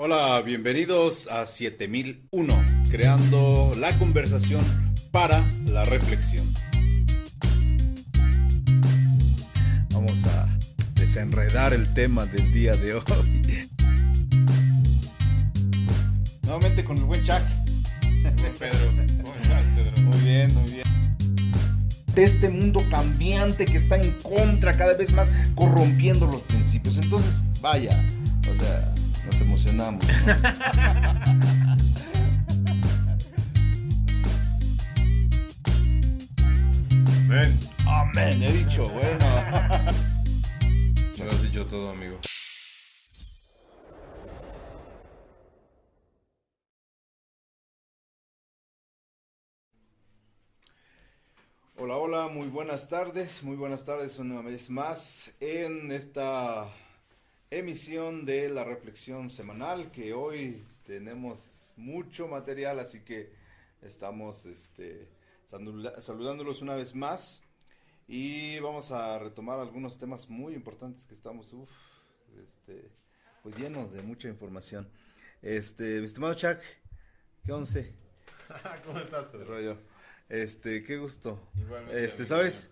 Hola, bienvenidos a 7001, creando la conversación para la reflexión. Vamos a desenredar el tema del día de hoy. Nuevamente con el buen Chuck. Pedro, ¿cómo estás, Pedro? Muy bien, muy bien. De este mundo cambiante que está en contra cada vez más, corrompiendo los principios. Entonces, vaya, o sea, nos emocionamos. ¿no? Ven. Amén, he dicho, bueno. Me lo has dicho todo, amigo. Hola, hola, muy buenas tardes, muy buenas tardes una vez más en esta emisión de la reflexión semanal que hoy tenemos mucho material, así que estamos este, saludándolos una vez más y vamos a retomar algunos temas muy importantes que estamos, uf, este, pues llenos de mucha información. Este, mi estimado Chuck, ¿qué once? ¿Cómo estás, ¿Qué rollo? Este, qué gusto. Igualmente, Este. ¿sabes?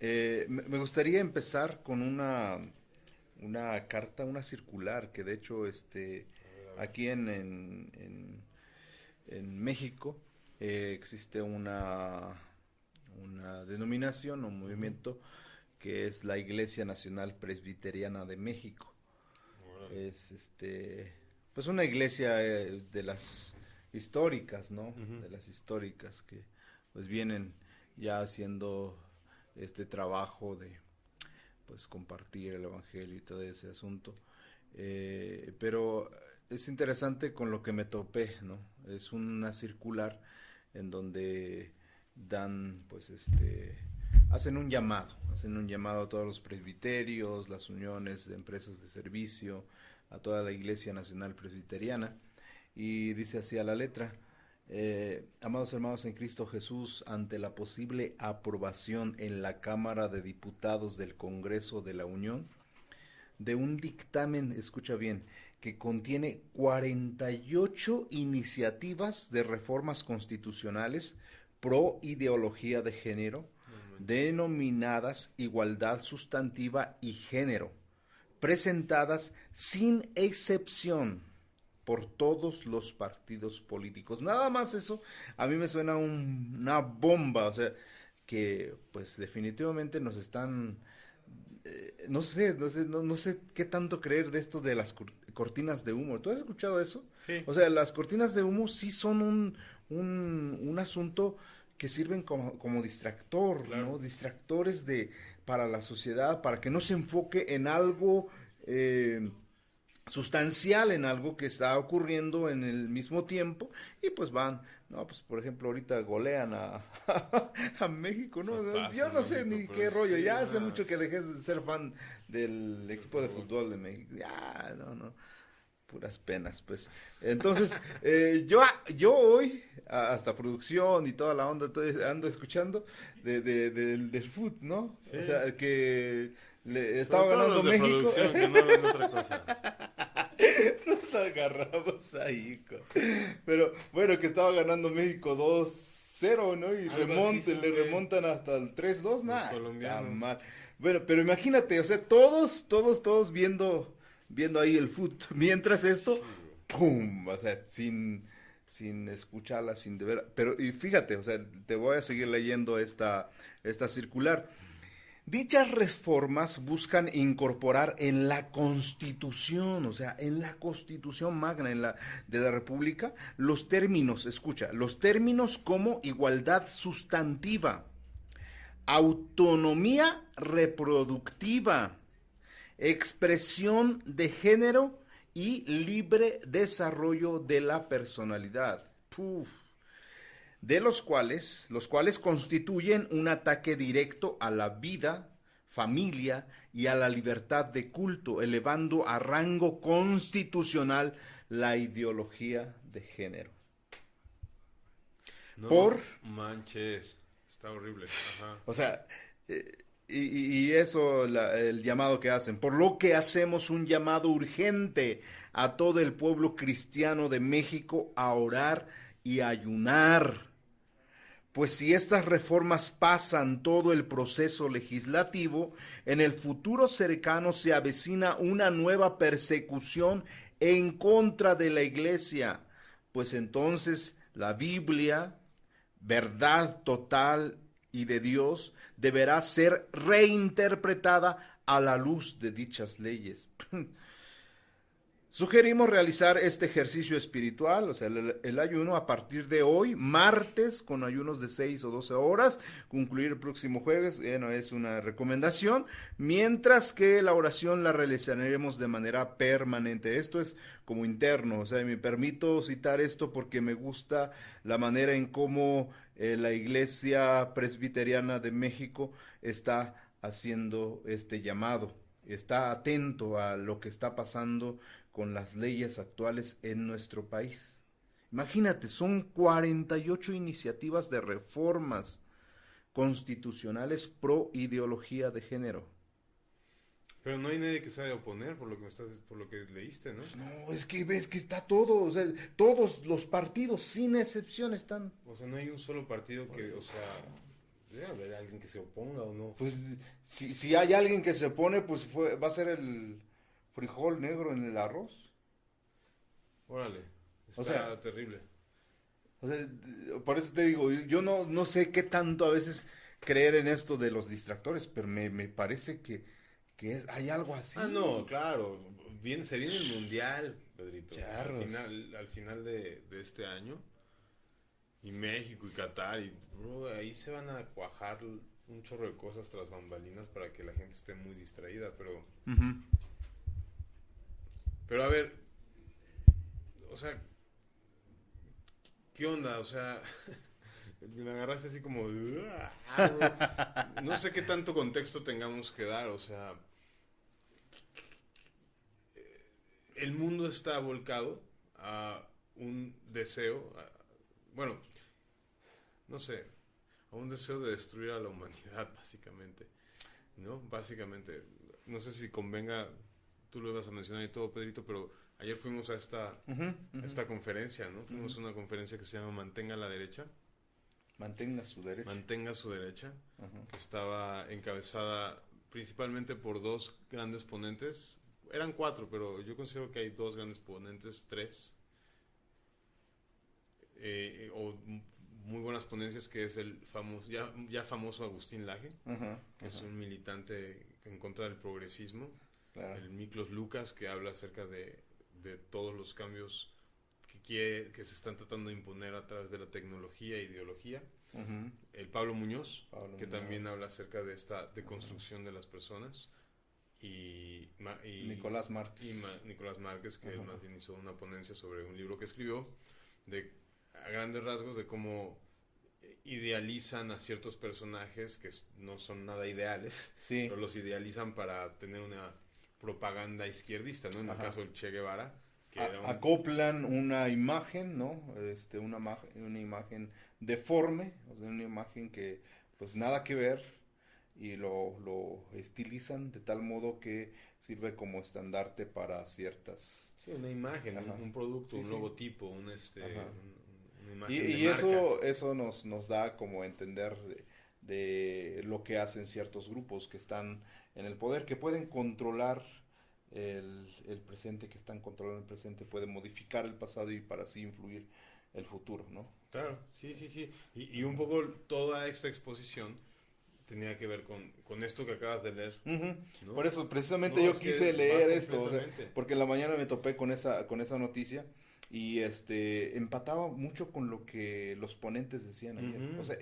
Eh, me gustaría empezar con una, una carta, una circular, que de hecho, este, aquí en, en, en- en México eh, existe una, una denominación o movimiento que es la Iglesia Nacional Presbiteriana de México. Órale. Es este, pues una iglesia eh, de las históricas, ¿no? De las históricas que pues vienen ya haciendo este trabajo de pues compartir el evangelio y todo ese asunto. Eh, pero es interesante con lo que me topé, ¿no? Es una circular en donde dan pues este hacen un llamado, hacen un llamado a todos los presbiterios, las uniones de empresas de servicio, a toda la Iglesia Nacional Presbiteriana, y dice así a la letra, eh, amados hermanos en Cristo Jesús, ante la posible aprobación en la Cámara de Diputados del Congreso de la Unión, de un dictamen, escucha bien, que contiene 48 iniciativas de reformas constitucionales pro ideología de género, denominadas igualdad sustantiva y género, presentadas sin excepción por todos los partidos políticos. Nada más eso, a mí me suena un- una bomba, o sea, que pues definitivamente nos están, eh, no sé, no sé, no, no sé qué tanto creer de esto de las cor- cortinas de humo. ¿Tú has escuchado eso? Sí. O sea, las cortinas de humo sí son un, un, un asunto que sirven como, como distractor, Claro. ¿no? Distractores de, para la sociedad, para que no se enfoque en algo eh, sustancial, en algo que está ocurriendo en el mismo tiempo, y pues van, no, pues por ejemplo, ahorita golean a, a México, ¿no? Yo no sé México, ni qué rollo, sí, ya hace mucho que dejé de ser fan del equipo de fútbol. de México, ya, no, no puras penas, pues. Entonces, eh, yo, yo hoy, hasta producción y toda la onda, todo- ando escuchando de, de- del, del foot, ¿no? Sí. O sea, que le estaba ganando los de México. producción que no hablan otra cosa. Nos agarramos ahí, co- Pero bueno, que estaba ganando México 2-0, ¿no? Y remonte, le remontan hasta el 3-2, nada. colombianos. mal. Bueno, pero imagínate, o sea, todos, todos, todos viendo, viendo ahí el foot. Mientras esto, ¡pum! O sea, sin, sin escucharla, sin deber. Pero, y fíjate, o sea, te voy a seguir leyendo esta, esta circular. Dichas reformas buscan incorporar en la Constitución, o sea, en la Constitución magna en la, de la República, los términos, escucha, los términos como igualdad sustantiva, autonomía reproductiva, expresión de género y libre desarrollo de la personalidad. Puf de los cuales, los cuales constituyen un ataque directo a la vida, familia y a la libertad de culto, elevando a rango constitucional la ideología de género. No Por- manches. Está horrible. Ajá. O sea, eh, y, eso, el llamado que hacen. Por lo que hacemos un llamado urgente a todo el pueblo cristiano de México a orar y ayunar. Pues si estas reformas pasan todo el proceso legislativo, en el futuro cercano se avecina una nueva persecución en contra de la iglesia, pues entonces la Biblia, verdad total y de Dios, deberá ser reinterpretada a la luz de dichas leyes. Sugerimos realizar este ejercicio espiritual, o sea, el, ayuno a partir de hoy, martes, con ayunos de 6 o 12 horas, concluir el próximo jueves, bueno, es una recomendación, mientras que la oración la realizaremos de manera permanente. Esto es como interno, o sea, me permito citar esto porque me gusta la manera en cómo eh, la Iglesia Presbiteriana de México está haciendo este llamado está atento a lo que está pasando con las leyes actuales en nuestro país. Imagínate, son 48 iniciativas de reformas constitucionales pro ideología de género. Pero no hay nadie que a oponer por lo que estás, por lo que leíste, ¿no? No, es que ves que está todo, o sea, todos los partidos sin excepción están. O sea, no hay un solo partido que, o sea, debe haber alguien que se oponga o no. Pues si, si hay alguien que se opone, pues va a ser el frijol negro en el arroz. Órale, está o sea, terrible. O sea, por eso te digo, yo no, no sé qué tanto a veces creer en esto de los distractores, pero me, parece que, que hay algo así. Ah, no, claro. Bien, se viene el mundial, Pedrito. Al final, al final de, este año. Y México y Qatar. Y ahí se van a cuajar un chorro de cosas tras bambalinas para que la gente esté muy distraída. Pero pero a ver, o sea, ¿qué onda? O sea, me agarraste así como... No sé qué tanto contexto tengamos que dar, o sea... El mundo está volcado a un deseo, bueno, no sé, a un deseo de destruir a la humanidad, básicamente. ¿No? Básicamente. No sé si convenga tú lo ibas a mencionar y todo, Pedrito, pero ayer fuimos a esta, esta conferencia, ¿no? Fuimos a una conferencia que se llama Mantenga la Derecha. Mantenga su derecha. Mantenga su derecha, que estaba encabezada principalmente por dos grandes ponentes. Eran cuatro, pero yo considero que hay dos grandes ponentes, tres. Eh, o muy buenas ponencias, que es el famoso, ya, ya famoso Agustín Laje, que es un militante en contra del progresismo el Miklos Lucas, que habla acerca de, todos los cambios que, quiere, que se están tratando de imponer a través de la tecnología e ideología. El Pablo Muñoz, que también habla acerca de esta deconstrucción de las personas. Y, Nicolás Márquez. Y Nicolás Márquez, que más bien hizo una ponencia sobre un libro que escribió, de, a grandes rasgos de cómo idealizan a ciertos personajes que no son nada ideales, pero los idealizan para tener una propaganda izquierdista, ¿no? En el caso del Che Guevara. Que Acoplan una imagen, ¿no? Este, una, una imagen deforme, o sea, una imagen que pues nada que ver y lo, lo estilizan de tal modo que sirve como estandarte para ciertas... Sí, una imagen, un, producto, un logotipo, un este... y, eso, eso nos, nos da como entender de lo que hacen ciertos grupos que están en el poder, que pueden controlar el, el, presente, que están controlando el presente, pueden modificar el pasado y para así influir el futuro, ¿no? Claro, sí, sí, sí. Y, y un poco toda esta exposición tenía que ver con, con esto que acabas de leer. Por eso, precisamente yo quise leer esto, porque en la mañana me topé con esa, con esa noticia y este empataba mucho con lo que los ponentes decían ayer. O sea,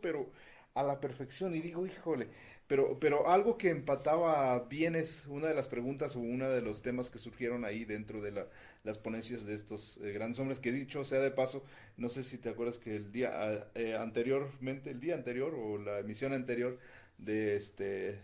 pero a la perfección. Y digo, híjole, pero, pero algo que empataba bien es una de las preguntas o uno de los temas que surgieron ahí dentro de las ponencias de estos eh, grandes hombres, que dicho sea de paso, no sé si te acuerdas que el día ah, eh, anteriormente, el día anterior o la emisión anterior de este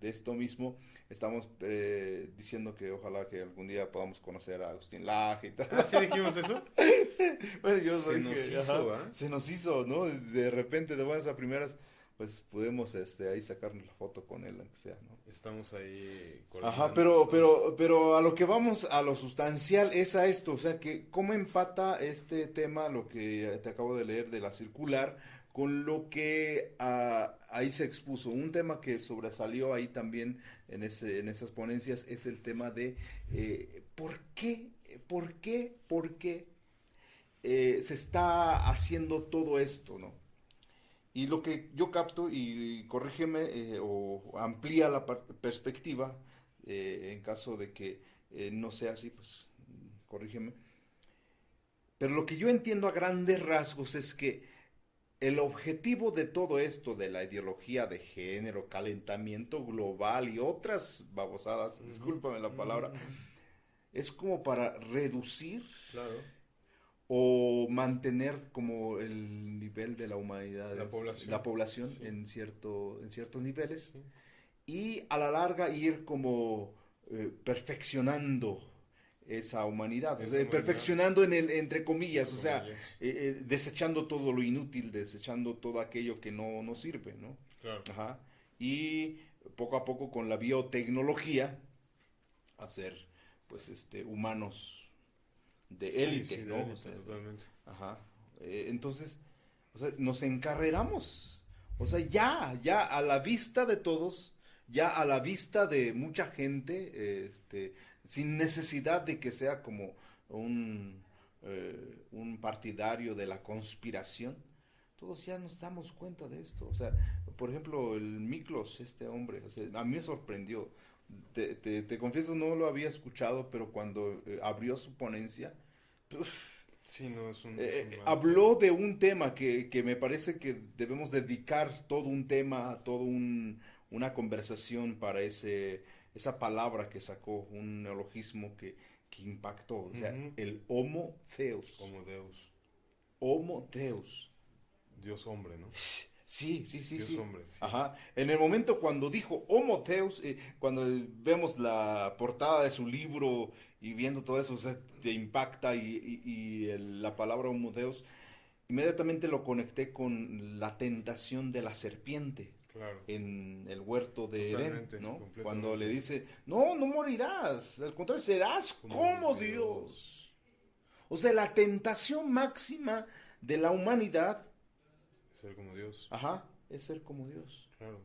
de esto mismo, estamos eh, diciendo que ojalá que algún día podamos conocer a Agustín Laje y tal. ¿Ah, ¿Sí dijimos eso? bueno, yo se nos hizo, Se nos hizo, ¿no? De repente, de buenas a primeras pues podemos este, ahí sacarnos la foto con él, aunque sea, ¿no? Estamos ahí. Ajá, pero, pero, pero a lo que vamos, a lo sustancial, es a esto, o sea, que cómo empata este tema, lo que te acabo de leer de la circular, con lo que ah, ahí se expuso. Un tema que sobresalió ahí también en, ese, en esas ponencias es el tema de eh, por qué, por qué, por qué eh, se está haciendo todo esto, ¿no? Y lo que yo capto, y, corrígeme eh, o amplía la perspectiva, en caso de que no sea así, pues corrígeme. Pero lo que yo entiendo a grandes rasgos es que el objetivo de todo esto, de la ideología de género, calentamiento global y otras babosadas, discúlpame la palabra, es como para reducir claro. o mantener como el nivel de la humanidad, la población, en, cierto, en ciertos niveles y a la larga ir como eh, perfeccionando esa humanidad, perfeccionando en el, entre comillas, o sea, eh, eh, desechando todo lo inútil, desechando todo aquello que no nos sirve, ¿no? Claro. Y poco a poco con la biotecnología hacer pues este humanos de élite, ¿no? totalmente. Ajá. Eh, entonces, o sea, nos encarreramos. O sea, ya, ya a la vista de todos, ya a la vista de mucha gente, este, sin necesidad de que sea como un, eh, un partidario de la conspiración, todos ya nos damos cuenta de esto. O sea, por ejemplo, el Miklos, este hombre, o sea, a mí me sorprendió te, te, confieso, no lo había escuchado, pero cuando eh, abrió su ponencia, eh, habló de un tema que, que, me parece que debemos dedicar todo un tema, todo un, una conversación para ese, esa palabra que sacó, un neologismo que, que impactó, o sea, el Homo Theos. Homo Deus. Homo Deus. Dios hombre, ¿no? Sí, sí, sí, sí. Ajá. En el momento cuando dijo Homo Deus, eh, cuando vemos la portada de su libro y viendo todo eso, o te impacta y, la palabra Homo Deus, inmediatamente lo conecté con la tentación de la serpiente. En el huerto de Edén, ¿no? Cuando le dice, no, no morirás, al contrario, serás como, Dios. Dios. O sea, la tentación máxima de la humanidad ser como Dios. Ajá, es ser como Dios. Claro,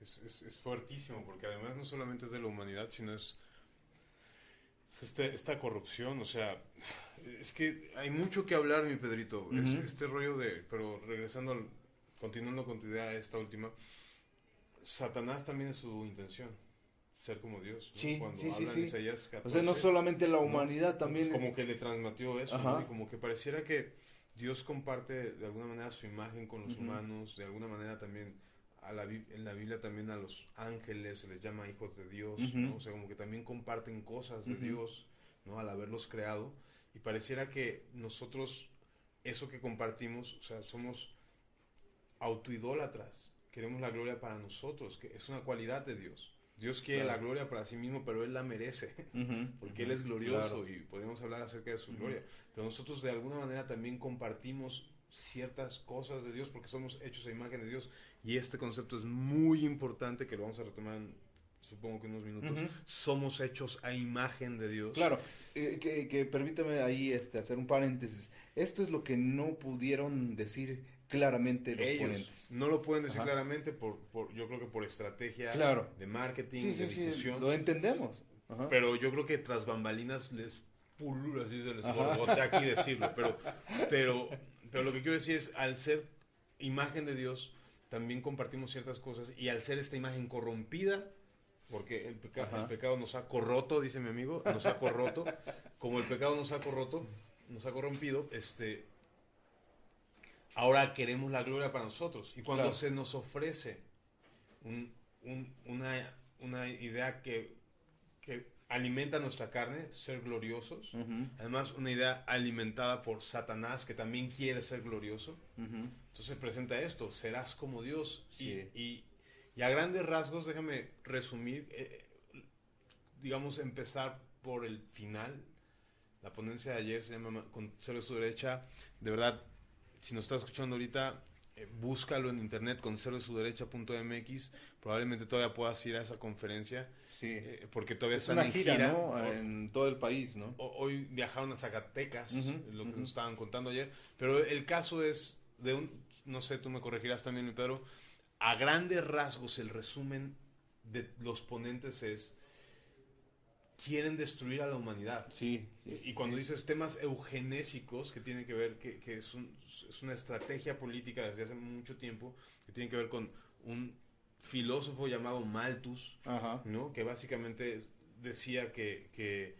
es, es, fuertísimo, porque además no solamente es de la humanidad, sino es, este, esta corrupción, o sea, es que hay mucho que hablar, mi Pedrito. este rollo de, pero regresando, al, continuando con tu idea, esta última, Satanás también es su intención ser como Dios. Sí, sí, sí, sí. o sea, no solamente la humanidad, también. como que le transmitió eso, y como que pareciera que Dios comparte de alguna manera su imagen con los humanos, de alguna manera también a la, en la Biblia también a los ángeles se les llama hijos de Dios, ¿no? O sea, como que también comparten cosas de Dios, ¿no? Al haberlos creado. Y pareciera que nosotros, eso que compartimos, o sea, somos autoidólatras. Queremos la gloria para nosotros, que es una cualidad de Dios. Dios quiere la gloria para sí mismo, pero Él la merece, porque Él es glorioso y podemos hablar acerca de su gloria. Pero nosotros de alguna manera también compartimos ciertas cosas de Dios porque somos hechos a imagen de Dios y este concepto es muy importante que lo vamos a retomar en supongo que unos minutos, somos hechos a imagen de Dios. Claro, eh, que, que, permítame ahí este, hacer un paréntesis. Esto es lo que no pudieron decir claramente los ponentes. No lo pueden decir claramente por, por, yo creo que por estrategia de marketing, de difusión. lo entendemos. Pero yo creo que tras bambalinas les pulula, así se les borbotea aquí decirlo. Pero, pero, pero lo que quiero decir es, al ser imagen de Dios, también compartimos ciertas cosas y al ser esta imagen corrompida, porque el, el pecado nos ha corroto, dice mi amigo, nos ha corroto, como el pecado nos ha corroto, nos ha corrompido, este, ahora queremos la gloria para nosotros. Y cuando se nos ofrece una, una, idea que, que, alimenta nuestra carne, ser gloriosos, además una idea alimentada por Satanás que también quiere ser glorioso, entonces presenta esto, serás como Dios. Y, y, a grandes rasgos, déjame resumir, eh, digamos, empezar por el final. La ponencia de ayer se llama Con su derecha. De verdad, si nos está escuchando ahorita, eh, búscalo en internet, conocerdesuderecha.mx, probablemente todavía puedas ir a esa conferencia. Sí. Eh, porque todavía es una gira, en todo el país, ¿no? Hoy viajaron a Zacatecas, lo que nos estaban contando ayer, pero el caso es de un, no sé, tú me corregirás también, Pedro, a grandes rasgos el resumen de los ponentes es quieren destruir a la humanidad. Sí. y cuando dices temas eugenésicos, que tienen que ver, que, que es, es, una estrategia política desde hace mucho tiempo, que tiene que ver con un filósofo llamado Malthus, ¿no? que básicamente decía que, que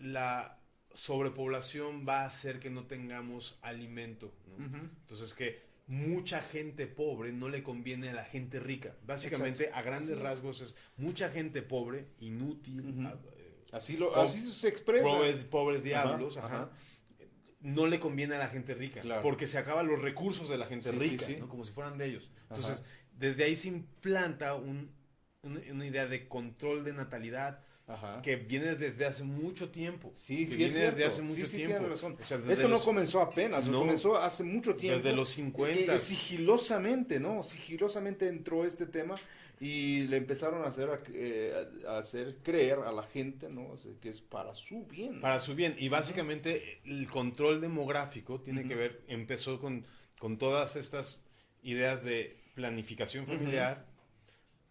la sobrepoblación va a hacer que no tengamos alimento. Entonces que mucha gente pobre no le conviene a la gente rica. Básicamente, a grandes rasgos, es mucha gente pobre, inútil. así, lo, así se expresa. Pobres, diablos, no le conviene a la gente rica. Porque se acaban los recursos de la gente rica, como si fueran de ellos. Entonces, desde ahí se implanta una idea de control de natalidad, que viene desde hace mucho tiempo. Sí, sí, es cierto. desde hace mucho sí, tiempo. razón. Esto no comenzó apenas, no, comenzó hace mucho tiempo. Desde los 50. Eh, sigilosamente, ¿no? Sigilosamente entró este tema y le empezaron a hacer, eh, a hacer creer a la gente, ¿no? que es para su bien. Para su bien. Y básicamente el control demográfico tiene que ver, empezó con, con todas estas ideas de planificación familiar,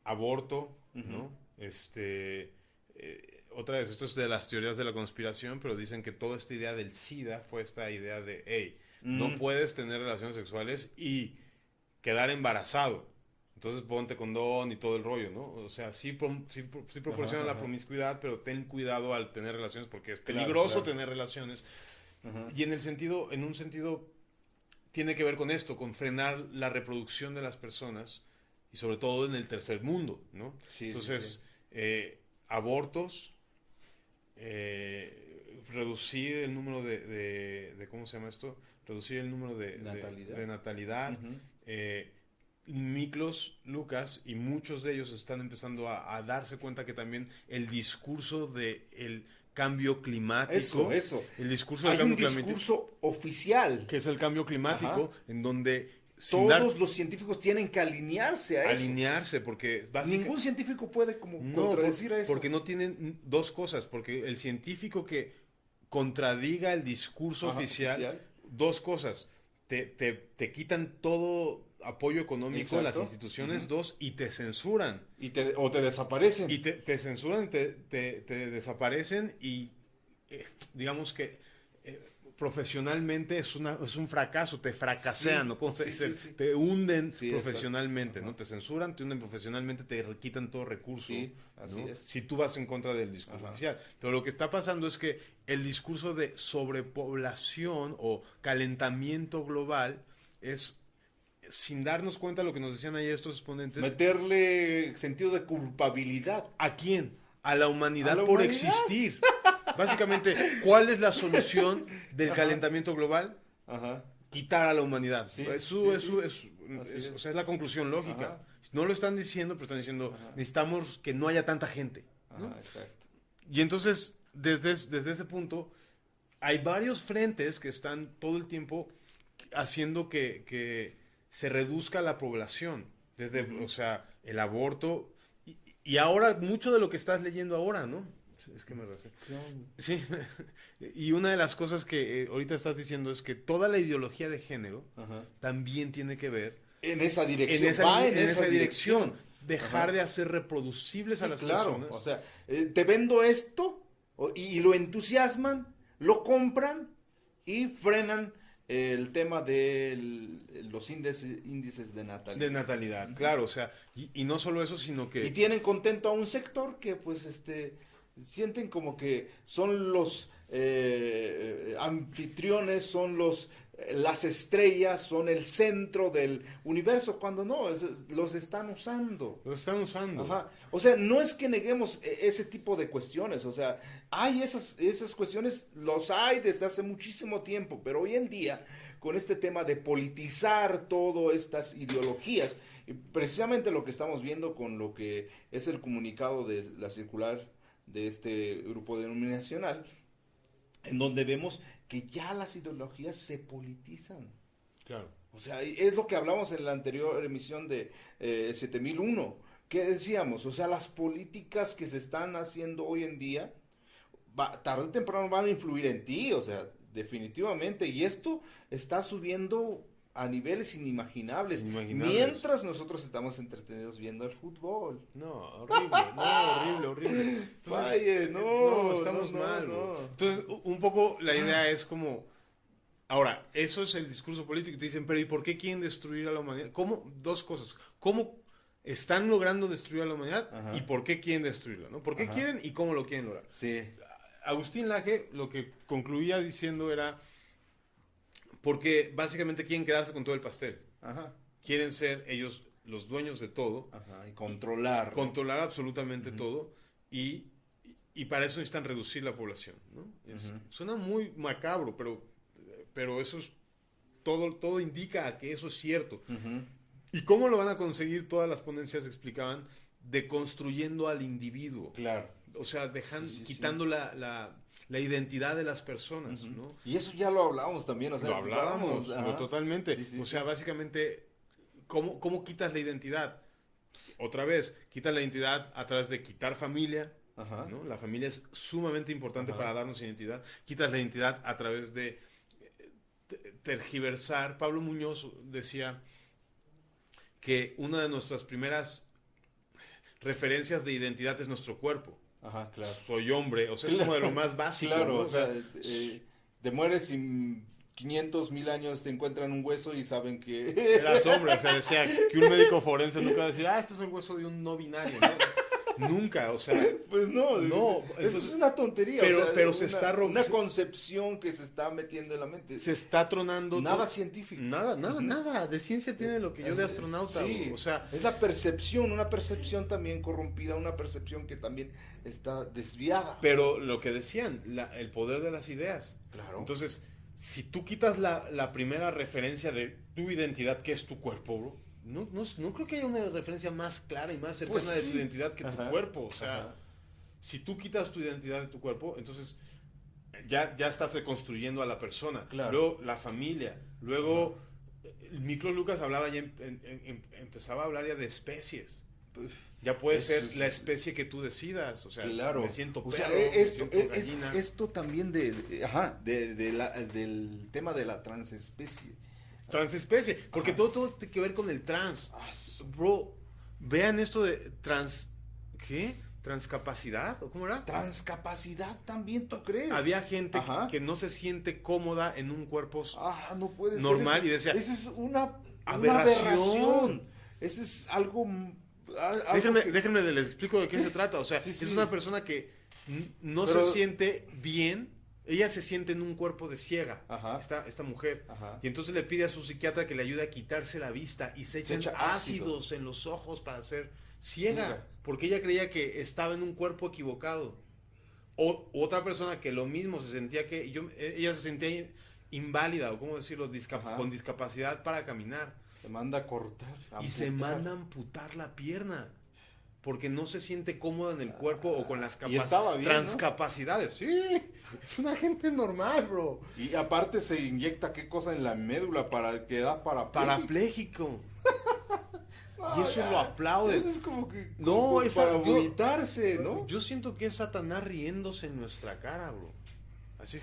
aborto, ¿no? Este eh, otra vez, esto es de las teorías de la conspiración, pero dicen que toda esta idea del SIDA fue esta idea de, hey, no mm. puedes tener relaciones sexuales y quedar embarazado. Entonces ponte condón y todo el rollo, ¿no? O sea, sí, sí, proporciona la promiscuidad, pero ten cuidado al tener relaciones porque es peligroso tener relaciones. Y en el sentido, en un sentido, tiene que ver con esto, con frenar la reproducción de las personas y sobre todo en el tercer mundo, ¿no? Entonces, Eh, abortos, eh, reducir el número de, ¿cómo se llama esto? Reducir el número de natalidad, de, natalidad. Eh, Miklos, Lucas y muchos de ellos están empezando a, darse cuenta que también el discurso de el cambio climático, eso, eso, el discurso del Hay un discurso oficial. que es el cambio climático, en donde todos los científicos tienen que alinearse a eso. Alinearse, porque ningún científico puede como contradecir a eso. Porque no tienen dos cosas, porque el científico que contradiga el discurso oficial, dos cosas, te, te, te, quitan todo apoyo económico a las instituciones, dos, y te censuran. Y te, o te desaparecen. Y te, te censuran, te, te, desaparecen y eh, digamos que profesionalmente es, una, es un fracaso, te fracasean, ¿no? se dice? te hunden profesionalmente, ¿no? Te censuran, te hunden profesionalmente, te quitan todo recurso. así es. Si tú vas en contra del discurso oficial. Pero lo que está pasando es que el discurso de sobrepoblación o calentamiento global es sin darnos cuenta de lo que nos decían ayer estos exponentes. Meterle sentido de culpabilidad. ¿A quién? A la humanidad por existir. Básicamente, ¿cuál es la solución del calentamiento global? Quitar a la humanidad. eso, es, es, la conclusión lógica. No lo están diciendo, pero están diciendo, necesitamos que no haya tanta gente. Y entonces, desde, desde ese punto, hay varios frentes que están todo el tiempo haciendo que, se reduzca la población. Desde, o sea, el aborto. Y, y, ahora, mucho de lo que estás leyendo ahora, ¿no? Es que me refiero. Sí, y una de las cosas que eh, ahorita estás diciendo es que toda la ideología de género también tiene que ver en esa dirección. En esa, en esa, dirección. Dejar de hacer reproducibles a las personas. O sea, eh, te vendo esto y, lo entusiasman, lo compran y frenan el tema de los índices, índices de natalidad. De natalidad, claro, o sea, y, y, no solo eso, sino que... Y tienen contento a un sector que pues este sienten como que son los eh, anfitriones, son los las estrellas son el centro del universo, cuando no, los están usando. Los están usando. O sea, no es que neguemos e, ese tipo de cuestiones, o sea, hay esas, esas cuestiones, los hay desde hace muchísimo tiempo, pero hoy en día, con este tema de politizar todas estas ideologías, precisamente lo que estamos viendo con lo que es el comunicado de la circular de este grupo denominacional, en donde vemos que ya las ideologías se politizan. Claro. O sea, es lo que hablamos en la anterior emisión de eh, 7001. ¿Qué decíamos? O sea, las políticas que se están haciendo hoy en día, tarde o temprano van a influir en ti, o sea, definitivamente. Y esto está subiendo a niveles inimaginables, mientras nosotros estamos entretenidos viendo el fútbol. No, horrible, no, horrible, horrible. Vaya, no, no, estamos mal. Entonces, un poco la idea es como, ahora, eso es el discurso político, te dicen, pero ¿y por qué quieren destruir a la humanidad? ¿Cómo? Dos cosas, ¿cómo están logrando destruir a la humanidad y por qué quieren destruirla? ¿no? ¿Por qué quieren y cómo lo quieren lograr? Sí. Agustín Laje lo que concluía diciendo era porque básicamente quieren quedarse con todo el pastel. Quieren ser ellos los dueños de todo. y controlar. Controlar absolutamente todo. Y, para eso necesitan reducir la población. Suena muy macabro, pero, pero eso es, todo, todo indica que eso es cierto. ¿Y cómo lo van a conseguir? Todas las ponencias explicaban deconstruyendo al individuo. Claro. O sea, dejando, quitando la la identidad de las personas, ¿no? Y eso ya lo hablábamos también, o sea, lo hablábamos, totalmente. o sea, básicamente, ¿cómo, ¿cómo quitas la identidad? Otra vez, quitas la identidad a través de quitar familia, ¿no? La familia es sumamente importante para darnos identidad. Quitas la identidad a través de eh, tergiversar. Pablo Muñoz decía que una de nuestras primeras referencias de identidad es nuestro cuerpo. Ajá, claro. Soy hombre, o sea, es como de lo más básico. Claro, o sea, eh, te mueres y 500 mil años te encuentran un hueso y saben que... Eras hombre, o sea, decía que un médico forense nunca va a decir, ah, este es el hueso de un no binario, ¿no? Nunca, o sea. Pues no, no. eso es una tontería. Pero, pero se está Una concepción que se está metiendo en la mente. Se está tronando. Nada científico. Nada, nada, nada. De ciencia tiene lo que yo de astronauta. Sí, o sea. Es la percepción, una percepción también corrompida, una percepción que también está desviada. Pero lo que decían, el poder de las ideas. Claro. Entonces, si tú quitas la, la primera referencia de tu identidad, que es tu cuerpo, bro no, no, no, creo que haya una referencia más clara y más cercana pues de tu identidad que tu cuerpo. O sea, si tú quitas tu identidad de tu cuerpo, entonces ya, ya estás reconstruyendo a la persona. Luego la familia. Luego, el micro Lucas hablaba ya, empezaba a hablar ya de especies. Ya puede ser la especie que tú decidas. O sea, me siento perro, esto, me siento esto también de, ajá, de, la, del tema de la transespecie Transespecie, porque todo, todo tiene que ver con el trans. Ah, Bro, vean esto de trans... ¿Qué? ¿Transcapacidad? ¿O cómo era? Transcapacidad también, ¿tú crees? Había gente que, no se siente cómoda en un cuerpo ah, no puede normal y decía... Eso es una aberración. Eso es algo... déjenme, déjenme, les explico de qué se trata. O sea, es una persona que no se siente bien ella se siente en un cuerpo de ciega, Esta, esta mujer. Y entonces le pide a su psiquiatra que le ayude a quitarse la vista y se, echan ácidos en los ojos para ser ciega, porque ella creía que estaba en un cuerpo equivocado. O otra persona que lo mismo se sentía que yo, ella se sentía inválida o cómo decirlo, con discapacidad para caminar. Se manda a cortar. y se manda a amputar la pierna porque no se siente cómoda en el cuerpo o con las transcapacidades. Sí, es una gente normal, bro. Y aparte se inyecta qué cosa en la médula para quedar parapléjico. y eso lo aplaude. Eso es como que no, es para vomitarse, ¿no? Yo siento que es Satanás riéndose en nuestra cara, bro. Así.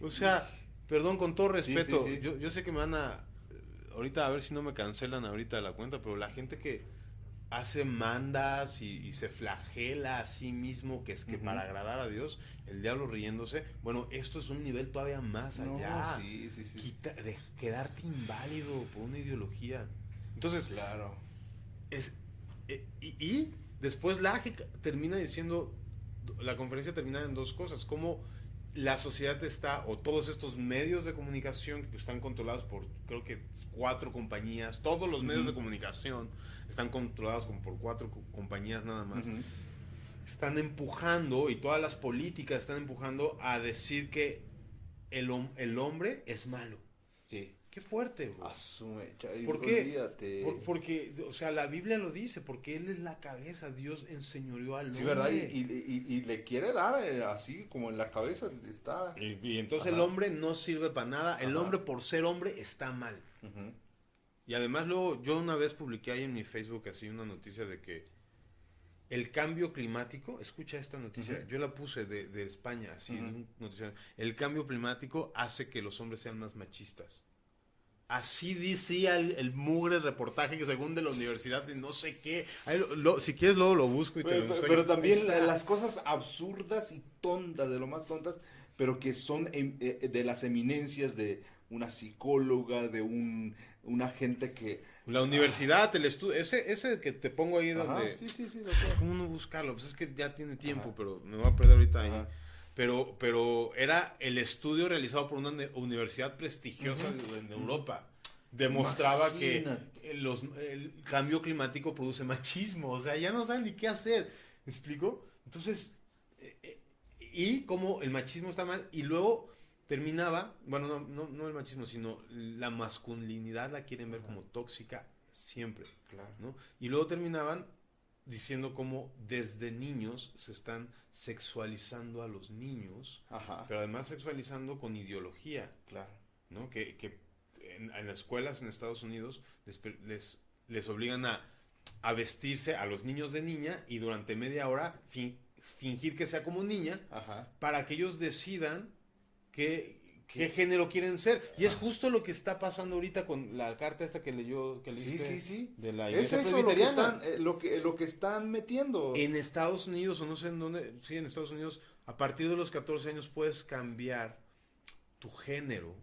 o sea, perdón, con todo respeto, Yo, yo sé que me van a ahorita a ver si no me cancelan ahorita la cuenta, pero la gente que hace mandas y, se flagela a sí mismo, que es que para agradar a Dios, el diablo riéndose, bueno, esto es un nivel todavía más allá. Sí, sí, sí. de quedarte inválido por una ideología. Entonces, claro. Es, eh, y, después la termina diciendo, la conferencia termina en dos cosas, como la sociedad está, o todos estos medios de comunicación que están controlados por, creo que cuatro compañías, todos los medios de comunicación están controlados como por cuatro compañías nada más, están empujando, y todas las políticas están empujando a decir que el, el hombre es malo. Sí. Qué fuerte, güey. Asume, ¿Por qué? porque, o sea, la Biblia lo dice, porque Él es la cabeza, Dios enseñoreó al hombre. Sí, ¿verdad? Y, le quiere dar eh, así, como en la cabeza está. Y, entonces el hombre no sirve para nada, el hombre por ser hombre está mal. Y además luego, yo una vez publiqué ahí en mi Facebook así una noticia de que el cambio climático, escucha esta noticia, yo la puse de, España, así, noticia, el cambio climático hace que los hombres sean más machistas. Así decía el, mugre reportaje que según de la universidad de no sé qué. si quieres luego lo busco y te pero, lo Pero también las cosas absurdas y tontas, de lo más tontas, pero que son em, eh, de las eminencias de una psicóloga, de un una gente que... La universidad, el estudio, ese, ese que te pongo ahí donde... sí, sí, sí. ¿Cómo no buscarlo? Pues es que ya tiene tiempo, pero me voy a perder ahorita ahí. Pero, pero era el estudio realizado por una universidad prestigiosa en Europa. Demostraba que los, el cambio climático produce machismo. O sea, ya no saben ni qué hacer. ¿Me explico? Entonces, eh, eh, y cómo el machismo está mal. Y luego terminaba, bueno, no, no, no, el machismo, sino la masculinidad la quieren ver como tóxica siempre. Claro. ¿no? Y luego terminaban diciendo cómo desde niños se están sexualizando a los niños, pero además sexualizando con ideología. Claro. ¿no? Que, que en, las escuelas en Estados Unidos les, les, les obligan a, a, vestirse a los niños de niña y durante media hora fingir que sea como niña para que ellos decidan qué, qué género quieren ser. Y es justo lo que está pasando ahorita con la carta esta que leyó, que sí, sí, sí. de la iglesia es eso lo que, están, eh, lo, que, lo que están metiendo. En Estados Unidos, o no sé en dónde, sí, en Estados Unidos, a partir de los 14 años puedes cambiar tu género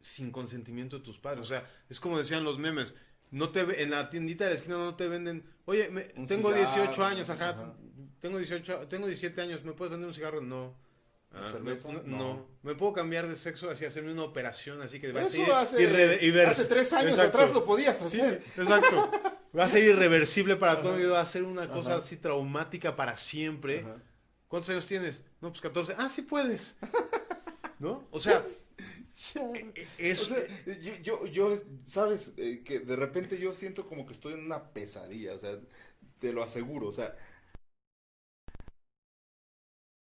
sin consentimiento de tus padres. O sea, es como decían los memes. No te en la tiendita de la esquina no te venden, oye, tengo 18 años, ajá, tengo 18, tengo 17 años, ¿me puedes vender un cigarro? No. Ah, no, Me puedo cambiar de sexo así, hacerme una operación así que va a ser hace, hace tres años atrás lo podías hacer. exacto. Va a ser irreversible para todo y va a ser una cosa así traumática para siempre. ¿Cuántos años tienes? No, pues 14. Ah, sí puedes. ¿No? O sea, es... yo, yo, sabes, eh, que de repente yo siento como que estoy en una pesadilla, o sea, te lo aseguro, o sea,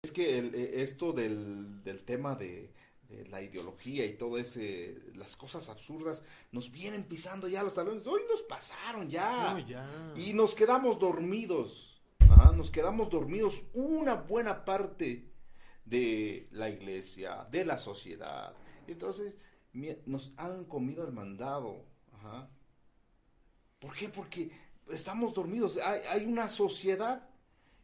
es que eh, esto del, tema de, la ideología y todo ese, las cosas absurdas, nos vienen pisando ya los talones. Hoy nos pasaron ya. Y nos quedamos dormidos. nos quedamos dormidos una buena parte de la iglesia, de la sociedad. Entonces, nos han comido el mandado. ¿Por qué? Porque estamos dormidos. Hay, hay una sociedad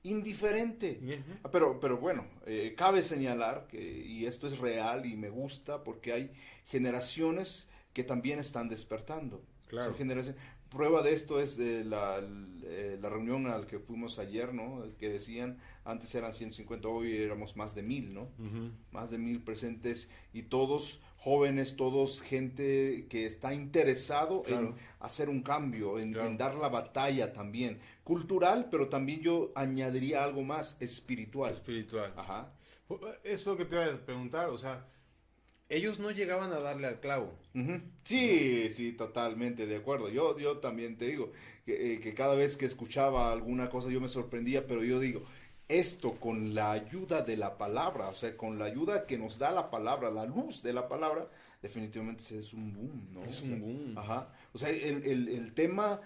indiferente. Pero, pero bueno, eh, cabe señalar que, y esto es real y me gusta, porque hay generaciones que también están despertando. Claro. Prueba de esto es eh, la, eh, la, reunión al que fuimos ayer, ¿no? Que decían, antes eran 150, hoy éramos más de mil, ¿no? Más de mil presentes y todos jóvenes, todos gente que está interesado en hacer un cambio, en, en, dar la batalla también. Cultural, pero también yo añadiría algo más espiritual. Espiritual. Ajá. Es lo que te voy a preguntar, o sea, ellos no llegaban a darle al clavo. Sí, sí, totalmente de acuerdo. Yo, yo también te digo eh, que, cada vez que escuchaba alguna cosa yo me sorprendía, pero yo digo, esto con la ayuda de la palabra, o sea, con la ayuda que nos da la palabra, la luz de la palabra, definitivamente es un boom, ¿no? Es un boom. Ajá. O sea, el, tema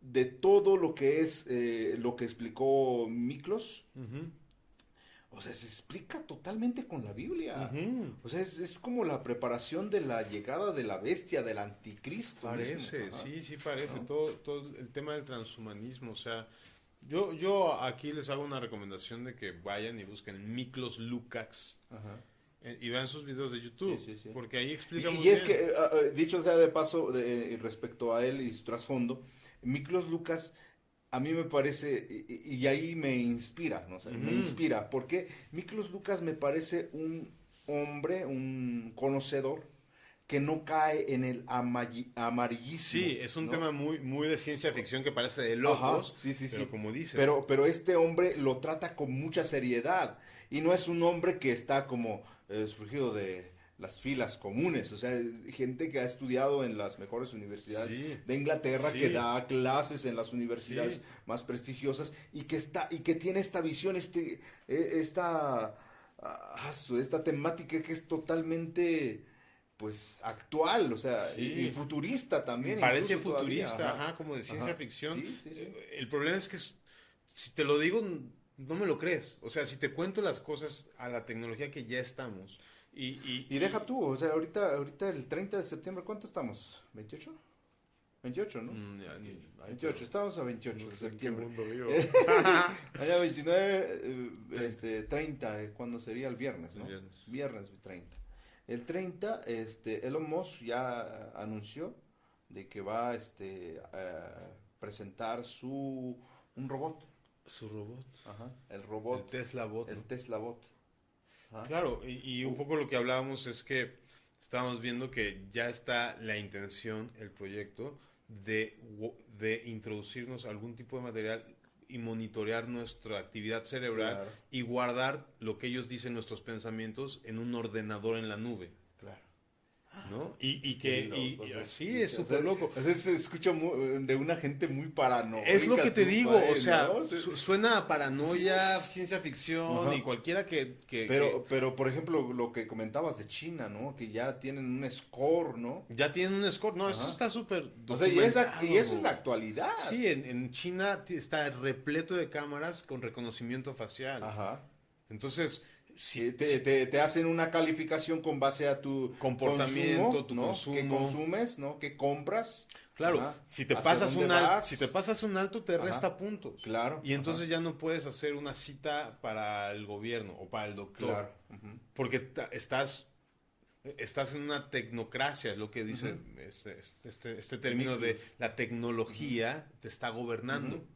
de todo lo que es eh, lo que explicó Miklos, o sea, se explica totalmente con la Biblia. O sea, es, como la preparación de la llegada de la bestia, del anticristo. Parece, sí, sí parece. Todo, todo el tema del transhumanismo. O sea, yo, yo aquí les hago una recomendación de que vayan y busquen Miklos Lukács. Eh, y vean sus videos de YouTube, porque ahí explica y, y es que, eh, eh, dicho sea de paso, respecto a él y su trasfondo, Miklos Lucas a mí me parece, y, ahí me inspira, ¿no? me inspira, porque Miklos Lucas me parece un hombre, un conocedor, que no cae en el amarillismo. Sí, es un tema muy, muy de ciencia ficción que parece de locos, sí, sí, pero sí. como dices. Pero, pero este hombre lo trata con mucha seriedad, y no es un hombre que está como eh, surgido de, las filas comunes, o sea, gente que ha estudiado en las mejores universidades de Inglaterra, que da clases en las universidades más prestigiosas y que está y que tiene esta visión, este, e, esta, ah, esta temática que es totalmente pues actual, o sea, y, futurista también. Parece futurista, ajá, como de ciencia ficción. Eh, el problema es que si te lo digo, no me lo crees. O sea, si te cuento las cosas a la tecnología que ya estamos y... Y, deja tú, o sea, ahorita, ahorita el 30 de septiembre, ¿cuánto estamos? ¿28? 28, ¿no? 28, mm, estamos a 28 de septiembre. Allá 29, eh, este, 30, eh, cuando sería el viernes, ¿no? viernes. Viernes 30. El 30, este, Elon Musk ya anunció de que va este, a presentar su, un robot. Su robot. Ajá, el robot. El Tesla Bot. El Tesla Bot. Claro, y, un poco lo que hablábamos es que estábamos viendo que ya está la intención, el proyecto, de, de introducirnos algún tipo de material y monitorear nuestra actividad cerebral y guardar lo que ellos dicen, nuestros pensamientos, en un ordenador en la nube. ¿No? Y, y que, y, así es súper loco. O se escucha de una gente muy paranoica. Es lo que te digo, o sea, suena a paranoia, ciencia ficción y cualquiera que, pero, pero, por ejemplo, lo que comentabas de China, ¿no? Que ya tienen un score, ¿no? Ya tienen un score, no, esto está súper O sea, y, esa, y, eso es la actualidad. Sí, en, en China está repleto de cámaras con reconocimiento facial. Ajá. Entonces, si te, te, hacen una calificación con base a tu comportamiento, tu consumo, que consumes, ¿no? Que compras. Claro, si te pasas un alto, si te pasas un alto te resta puntos. Claro. Y entonces ya no puedes hacer una cita para el gobierno o para el doctor. Claro. Porque estás estás en una tecnocracia, es lo que dice este, este, este, término de la tecnología te está gobernando.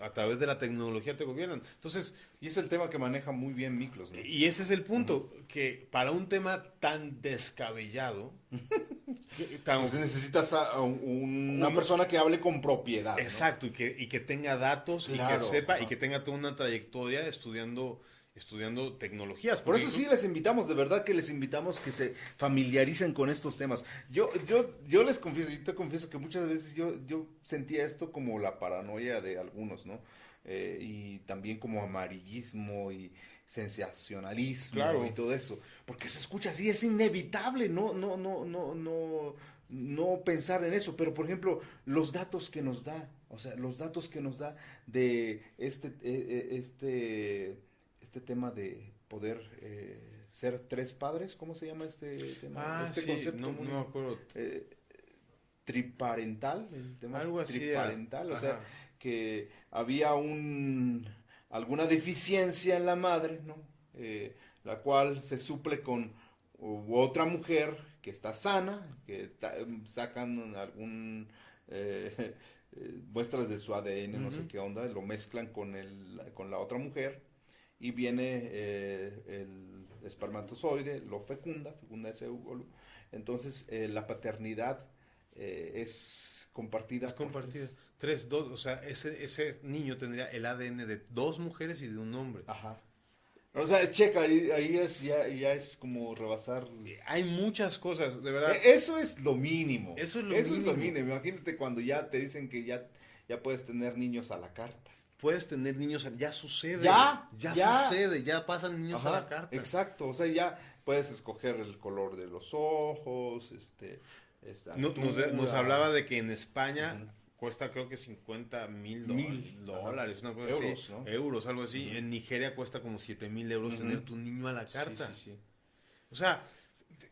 A través de la tecnología te gobiernan. Entonces, y es el tema que maneja muy bien Miklos. Y ese es el punto, que para un tema tan descabellado, pues necesitas a una persona que hable con propiedad. Exacto, y, que, y que tenga datos y que sepa y que tenga toda una trayectoria estudiando estudiando tecnologías. Por eso sí les invitamos, de verdad que les invitamos que se familiaricen con estos temas. Yo, yo, yo les confieso, yo te confieso que muchas veces yo, yo sentía esto como la paranoia de algunos, ¿no? Eh, y también como amarillismo y sensacionalismo y todo eso. Porque se escucha así, es inevitable, no, no, no, no, no, no pensar en eso. Pero por ejemplo, los datos que nos da, o sea, los datos que nos da de este, eh, eh, este este tema de poder eh, ser tres padres, ¿cómo se llama este tema? Ah, este concepto no, me acuerdo. Eh, triparental, el tema Algo así, triparental, o sea, que había un alguna deficiencia en la madre, ¿no? Eh, la cual se suple con otra mujer que está sana, que sacan algún muestras de su ADN, no sé qué onda, lo mezclan con el, con la otra mujer y viene eh, el espermatozoide, lo fecunda, fecunda ese óvulo. Entonces eh, la paternidad eh, es compartida. Es compartida. Tres. dos, o sea, ese, ese niño tendría el ADN de dos mujeres y de un hombre. Ajá. O sea, checa, ahí, es, ya, ya, es como rebasar. Hay muchas cosas, de verdad. E, eso es lo mínimo. Eso es lo Eso mínimo. es lo mínimo. Imagínate cuando ya te dicen que ya, ya puedes tener niños a la carta puedes tener niños, ya sucede. Ya, ya, sucede, ya pasan niños a la carta. Exacto, o sea, ya puedes escoger el color de los ojos, este... nos, hablaba de que en España cuesta creo que 50 mil dólares, una cosa euros, así, euros, algo así. En Nigeria cuesta como 7 mil euros tener tu niño a la carta. Sí, sí, o sea,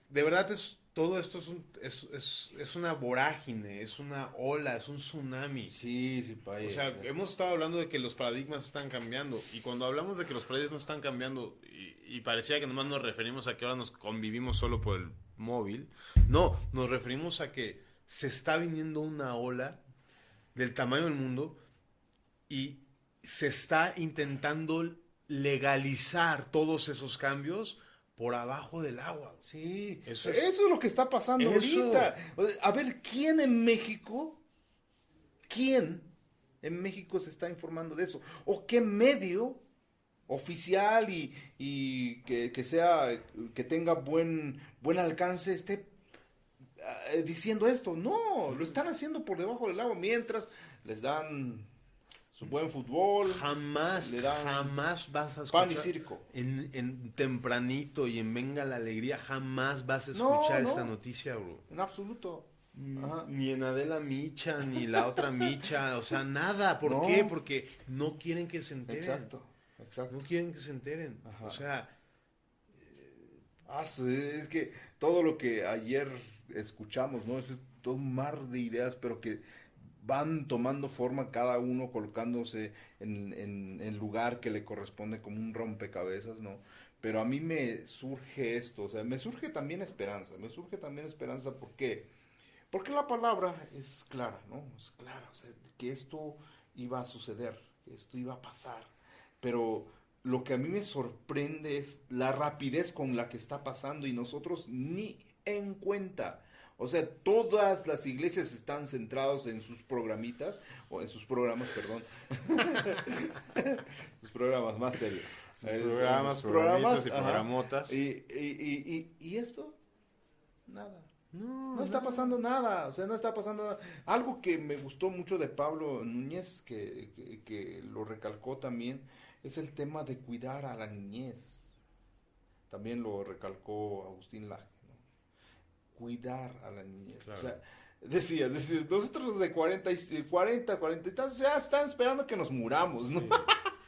de verdad es todo esto es, un, es, es, es, una vorágine, es una ola, es un tsunami. Sí, sí, país. O sea, hemos estado hablando de que los paradigmas están cambiando. Y cuando hablamos de que los paradigmas están cambiando, y, parecía que nomás nos referimos a que ahora nos convivimos solo por el móvil, no, nos referimos a que se está viniendo una ola del tamaño del mundo y se está intentando legalizar todos esos cambios por abajo del agua. Sí, eso es, lo que está pasando ahorita. A ver, ¿quién en México, quién en México se está informando de eso? ¿O qué medio oficial y, que, sea, que tenga buen, buen alcance, esté eh, diciendo esto. No, lo están haciendo por debajo del agua mientras les dan su buen fútbol. Jamás, jamás vas a escuchar. Pan y circo. En, tempranito y en Venga la Alegría, jamás vas a escuchar esta noticia, bro. En absoluto. Ni en Adela Micha, ni la otra Micha, o sea, nada. ¿Por qué? Porque no quieren que se enteren. Exacto, exacto. No quieren que se enteren. O sea. Ah, es que todo lo que ayer escuchamos, ¿no? es todo un mar de ideas, pero que van tomando forma cada uno colocándose en, el lugar que le corresponde como un rompecabezas, ¿no? Pero a mí me surge esto, o sea, me surge también esperanza, me surge también esperanza, ¿por qué? Porque la palabra es clara, ¿no? Es clara, o sea, que esto iba a suceder, que esto iba a pasar, pero lo que a mí me sorprende es la rapidez con la que está pasando y nosotros ni en cuenta. O sea, todas las iglesias están centradas en sus programitas, o en sus programas, perdón. sus programas más serios. Sus programas, programas y programotas. Y, y, y, y, esto, nada. No, no está pasando nada, o sea, no está pasando nada. Algo que me gustó mucho de Pablo Núñez, que, que, que lo recalcó también, es el tema de cuidar a la niñez. También lo recalcó Agustín Laje cuidar a la niñez. O sea, decía, decía, nosotros de 40, 40, 40 y tantos ya están esperando que nos muramos, ¿no? Sí.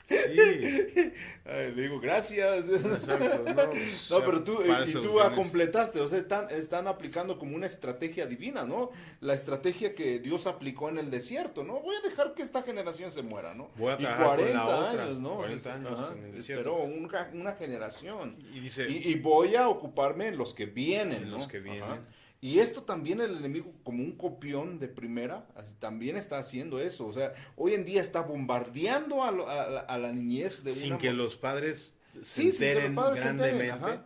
le digo, gracias. no, pero tú, y tú completaste, o sea, están, están aplicando como una estrategia divina, ¿no? La estrategia que Dios aplicó en el desierto, ¿no? Voy a dejar que esta generación se muera, ¿no? Voy a y 40 años, ¿no? 40 años en el desierto. Esperó una, una generación. Y, dice, y, voy a ocuparme en los que vienen, ¿no? Los que vienen. Y esto también el enemigo, como un copión de primera, también está haciendo eso. O sea, hoy en día está bombardeando a, a, la niñez de Sin que los padres se enteren grandemente.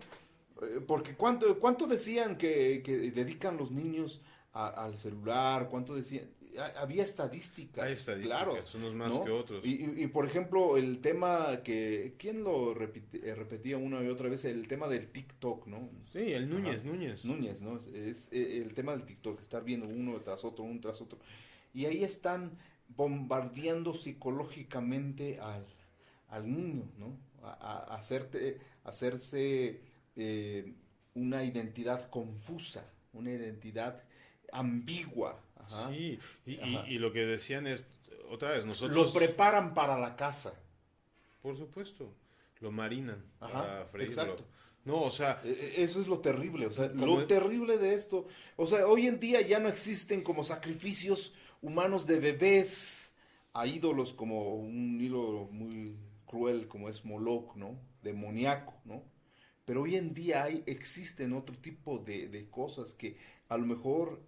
Eh, porque ¿cuánto, cuánto decían que, que dedican los niños al celular? ¿Cuánto decían? Había estadísticas. Hay estadísticas, unos más que otros. Y, y, por ejemplo, el tema que, ¿quién lo eh, repetía una y otra vez? El tema del TikTok, ¿no? Sí, el Núñez, Núñez. Núñez, ¿no? Es, eh, el tema del TikTok, estar viendo uno tras otro, uno tras otro. Y ahí están bombardeando psicológicamente al, al niño, ¿no? A, hacerte, hacerse eh, una identidad confusa, una identidad ambigua, Sí, y, lo que decían es, otra vez, nosotros... Los preparan para la casa. Por supuesto, lo marinan Ajá, Exacto. No, o sea... E, e, eso es lo terrible, o sea, lo terrible de esto. O sea, hoy en día ya no existen como sacrificios humanos de bebés a ídolos como un hilo muy cruel como es Moloch, ¿no? Demoníaco, ¿no? Pero hoy en día hay, existen otro tipo de, de cosas que a lo mejor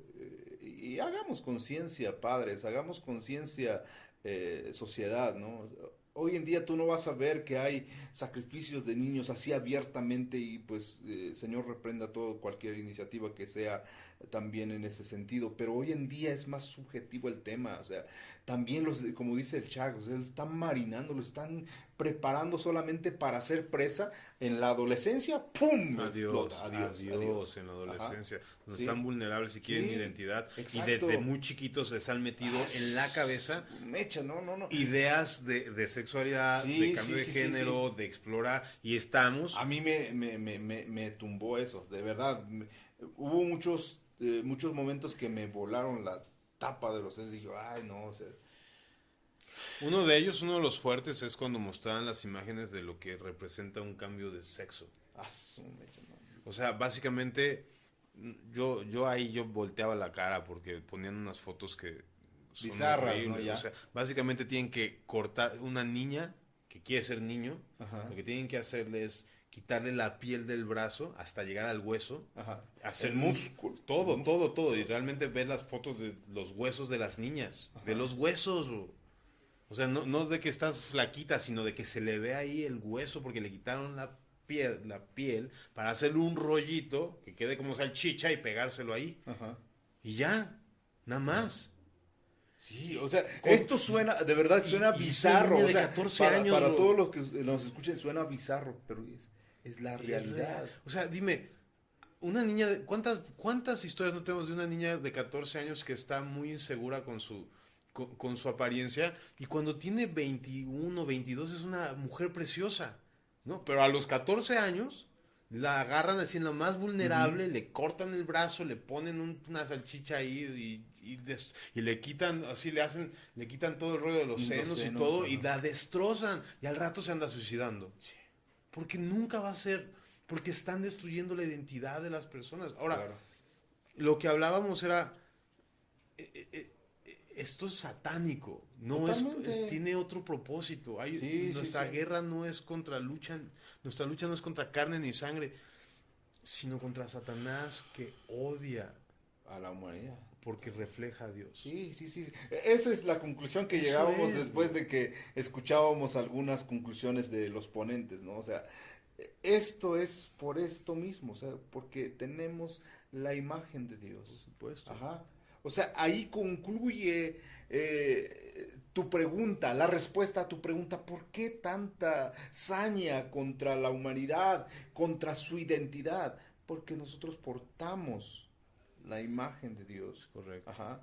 y hagamos conciencia, padres, hagamos conciencia, eh, sociedad, ¿no? Hoy en día tú no vas a ver que hay sacrificios de niños así abiertamente y pues eh, Señor reprenda todo, cualquier iniciativa que sea también en ese sentido, pero hoy en día es más subjetivo el tema, o sea, también los, como dice el Chago, lo están marinando, lo están preparando solamente para ser presa en la adolescencia, ¡pum! Adiós, adiós, adiós, en la adolescencia, donde están vulnerables y quieren identidad y desde muy chiquitos les han metido en la cabeza mecha, no, no, no. ideas de, de sexualidad, de cambio de género, de explorar y estamos... A mí me, me, me, me tumbó eso, de verdad. hubo muchos, eh, muchos momentos que me volaron la tapa de los sesos. Dije, ay, no, o sea. Uno de ellos, uno de los fuertes, es cuando mostraban las imágenes de lo que representa un cambio de sexo. Ah, o sea, básicamente, yo, yo ahí yo volteaba la cara porque ponían unas fotos que son Bizarras, ¿no? O sea, básicamente tienen que cortar una niña que quiere ser niño, lo que tienen que hacerle es quitarle la piel del brazo hasta llegar al hueso, hacer músculo, todo, todo, todo, y realmente ves las fotos de los huesos de las niñas, de los huesos, o sea, no, no de que estás flaquita, sino de que se le ve ahí el hueso porque le quitaron la piel, la piel para hacerle un rollito que quede como salchicha y pegárselo ahí. Y ya, nada más. Sí, o sea, esto suena, de verdad suena bizarro. O sea, 14 para, años, para todos los que nos escuchen suena bizarro, pero es, es la realidad. O sea, dime, una niña, de, ¿cuántas, ¿cuántas historias no tenemos de una niña de 14 años que está muy insegura con su, con, su apariencia y cuando tiene 21, 22 es una mujer preciosa, ¿no? Pero a los 14 años la agarran así en lo más vulnerable, le cortan el brazo, le ponen una salchicha ahí y, y, le quitan, así le hacen, le quitan todo el rollo de los, senos, y todo y la destrozan y al rato se anda suicidando. Porque nunca va a ser, porque están destruyendo la identidad de las personas. Ahora, lo que hablábamos era... Eh, eh, eh, esto es satánico, no es, tiene otro propósito. Hay, nuestra guerra no es contra lucha, nuestra lucha no es contra carne ni sangre, sino contra Satanás que odia a la humanidad. Porque refleja a Dios. Sí, sí, sí. Esa es la conclusión que llegábamos después de que escuchábamos algunas conclusiones de los ponentes, ¿no? O sea, esto es por esto mismo, o sea, porque tenemos la imagen de Dios. Por supuesto. Ajá. O sea, ahí concluye eh, tu pregunta, la respuesta a tu pregunta, ¿por qué tanta saña contra la humanidad, contra su identidad? Porque nosotros portamos la imagen de Dios. Correcto. Ajá.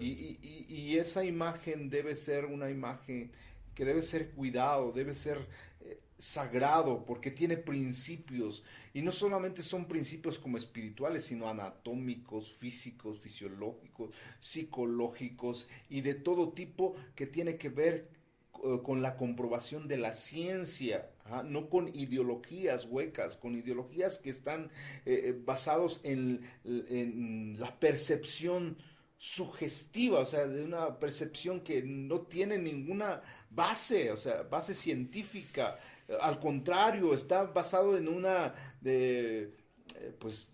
Y, esa imagen debe ser una imagen que debe ser cuidado, debe ser eh, sagrado porque tiene principios y no solamente son principios como espirituales, sino anatómicos, físicos, fisiológicos, psicológicos y de todo tipo que tiene que ver eh, con la comprobación de la ciencia, no con ideologías huecas, con ideologías que están eh, eh, basados en, en la percepción sugestiva, o sea, de una percepción que no tiene ninguna base, o sea, base científica, al contrario, está basado en una, de, eh, pues,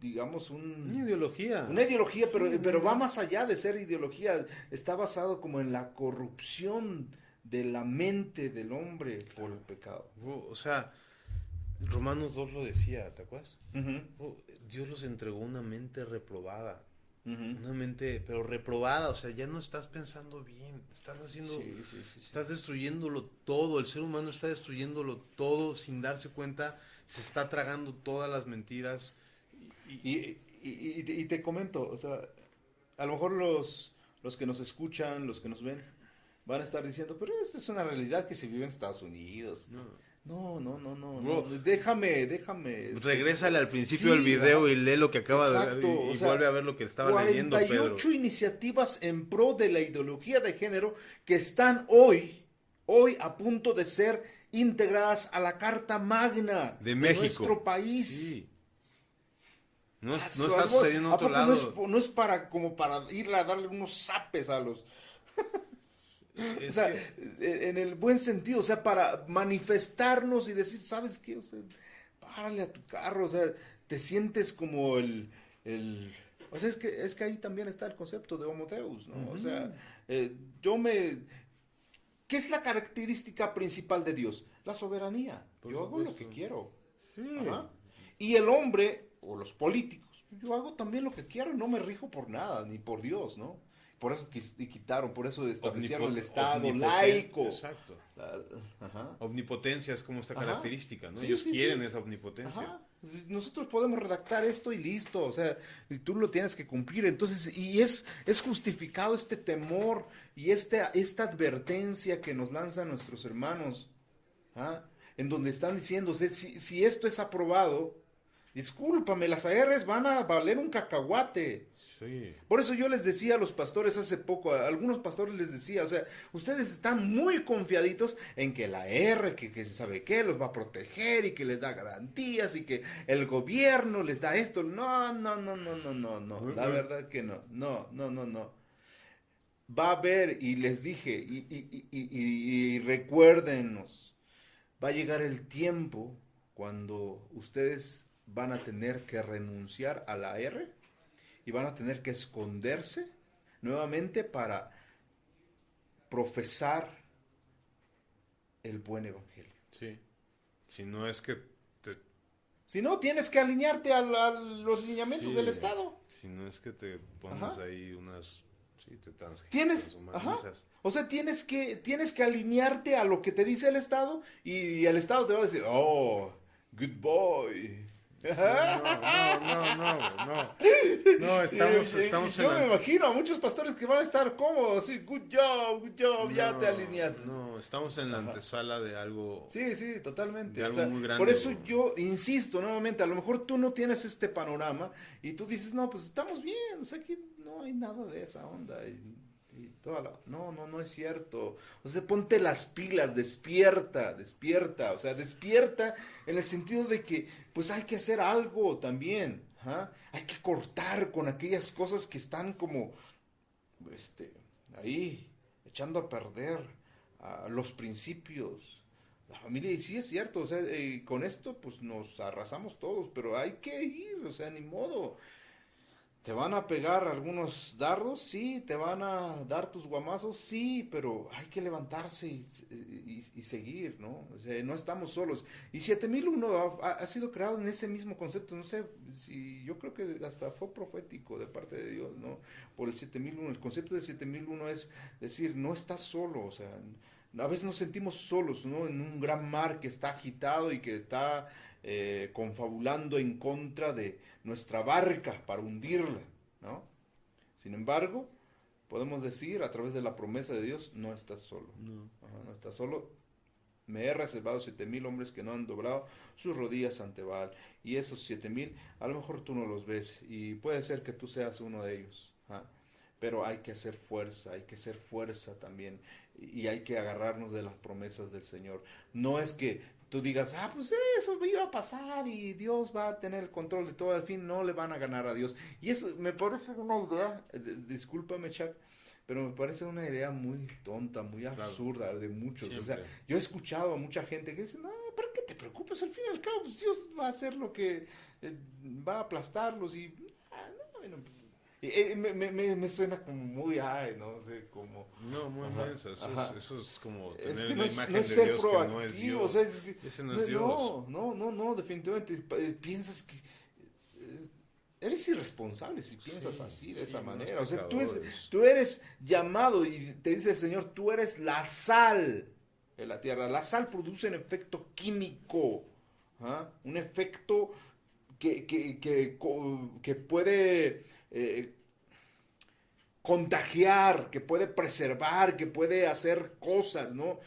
digamos, un, una ideología. Una ideología, pero, pero va más allá de ser ideología. Está basado como en la corrupción de la mente del hombre por el pecado. O sea, Romanos 2 lo decía, ¿te acuerdas? Dios los entregó una mente reprobada una mente, pero reprobada, o sea, ya no estás pensando bien, estás haciendo, estás destruyéndolo todo, el ser humano está destruyéndolo todo sin darse cuenta, se está tragando todas las mentiras. Y, y, te comento, o sea, a lo mejor los, los que nos escuchan, los que nos ven, van a estar diciendo, pero esta es una realidad que se vive en Estados Unidos. No. No, no, no, no. Déjame, déjame. Este, Regrésale al principio del video y lee lo que acaba de ver y, vuelve a ver lo que estaba leyendo Pedro. 48 iniciativas en pro de la ideología de género que están hoy, hoy a punto de ser integradas a la Carta Magna de, nuestro país. Sí. No, no está sucediendo en otro lado. No es, no es, para como para irle a darle unos zapes a los o sea, e, en el buen sentido, o sea, para manifestarnos y decir, ¿sabes qué? O sea, párale a tu carro, o sea, te sientes como el, el o sea, es que, es que ahí también está el concepto de Homo Deus, ¿no? O sea, eh, yo me... ¿Qué es la característica principal de Dios? La soberanía. yo hago lo que quiero. Y el hombre, o los políticos, yo hago también lo que quiero, no me rijo por nada, ni por Dios, ¿no? Por eso quitaron, por eso establecieron el Estado laico. Exacto. Omnipotencia es como esta característica, ¿no? Ellos quieren esa omnipotencia. Nosotros podemos redactar esto y listo, o sea, y tú lo tienes que cumplir. Entonces, y es, es justificado este temor y este, esta advertencia que nos lanzan nuestros hermanos, ¿ah? en donde están diciendo, si, si esto es aprobado, discúlpame, las ARs van a valer un cacahuate. Por eso yo les decía a los pastores hace poco, a algunos pastores les decía, o sea, ustedes están muy confiaditos en que la R, que, que se sabe qué, los va a proteger y que les da garantías y que el gobierno les da esto. No, no, no, no, no, no, no. La verdad que no. No, no, no, no. Va a haber, y les dije, y, y, y, y recuérdenos, va a llegar el tiempo cuando ustedes van a tener que renunciar a la R y van a tener que esconderse nuevamente para profesar el buen evangelio. Sí. Si no es que te... Si no, tienes que alinearte a, los lineamientos del Estado. Si no es que te pones ahí unas Sí, te tienes, o sea, tienes que, tienes que alinearte a lo que te dice el Estado y el Estado te va a decir, oh, good boy. No, no, no, no, no. estamos, estamos Yo me imagino a muchos pastores que van a estar cómodos, así, good job, good job, ya te alineaste. No, estamos en la antesala de algo. Sí, sí, totalmente. Por eso yo insisto nuevamente, a lo mejor tú no tienes este panorama y tú dices, no, pues estamos bien, o sea, aquí no hay nada de esa onda. No, no, no es cierto. O sea, ponte las pilas, despierta, despierta. O sea, despierta en el sentido de que, pues hay que hacer algo también. ¿ah? Hay que cortar con aquellas cosas que están como, este, ahí, echando a perder los principios. La familia, y sí es cierto, o sea, eh, con esto pues nos arrasamos todos, pero hay que ir, o sea, ni modo. ¿Te van a pegar algunos dardos? Sí. ¿Te van a dar tus guamazos? Sí, pero hay que levantarse y, seguir, ¿no? O sea, no estamos solos. Y 7001 ha, ha sido creado en ese mismo concepto. No sé si yo creo que hasta fue profético de parte de Dios, ¿no? Por el 7001. El concepto de 7001 es decir, no estás solo, o sea, a veces nos sentimos solos, ¿no? En un gran mar que está agitado y que está eh, confabulando en contra de nuestra barca para hundirla, ¿no? Sin embargo, podemos decir a través de la promesa de Dios, no estás solo. No, no estás solo. Me he reservado siete mil hombres que no han doblado sus rodillas ante Baal. Y esos siete mil, a lo mejor tú no los ves. Y puede ser que tú seas uno de ellos. ¿ah? Pero hay que hacer fuerza, hay que hacer fuerza también. Y hay que agarrarnos de las promesas del Señor. No es que tú digas, ah, pues eso iba a pasar y Dios va a tener el control de todo, al fin no le van a ganar a Dios. Y eso me parece una idea, eh, discúlpame Chuck, pero me parece una idea muy tonta, muy absurda de muchos. O sea, yo he escuchado a mucha gente que dice, no, ¿para qué te preocupes? Al fin y al cabo, pues Dios va a hacer lo que eh, va a aplastarlos y... Ah, no, bueno, eh, me, me, me, suena como muy, ay, no sé, como... No, muy menso, eso, eso, es, como tener es que imagen no es ser de Dios proactivo, que no es Dios. O sea, es que, Ese no es Dios. No, no, no, no, definitivamente eh, piensas que... Eh, eres irresponsable si piensas así, de esa manera. O sea, tú, es, tú eres llamado y te dice el Señor, tú eres la sal de la tierra. La sal produce un efecto químico, ¿ah? un efecto que, que, que, que puede eh, contagiar, que puede preservar, que puede hacer cosas, ¿no?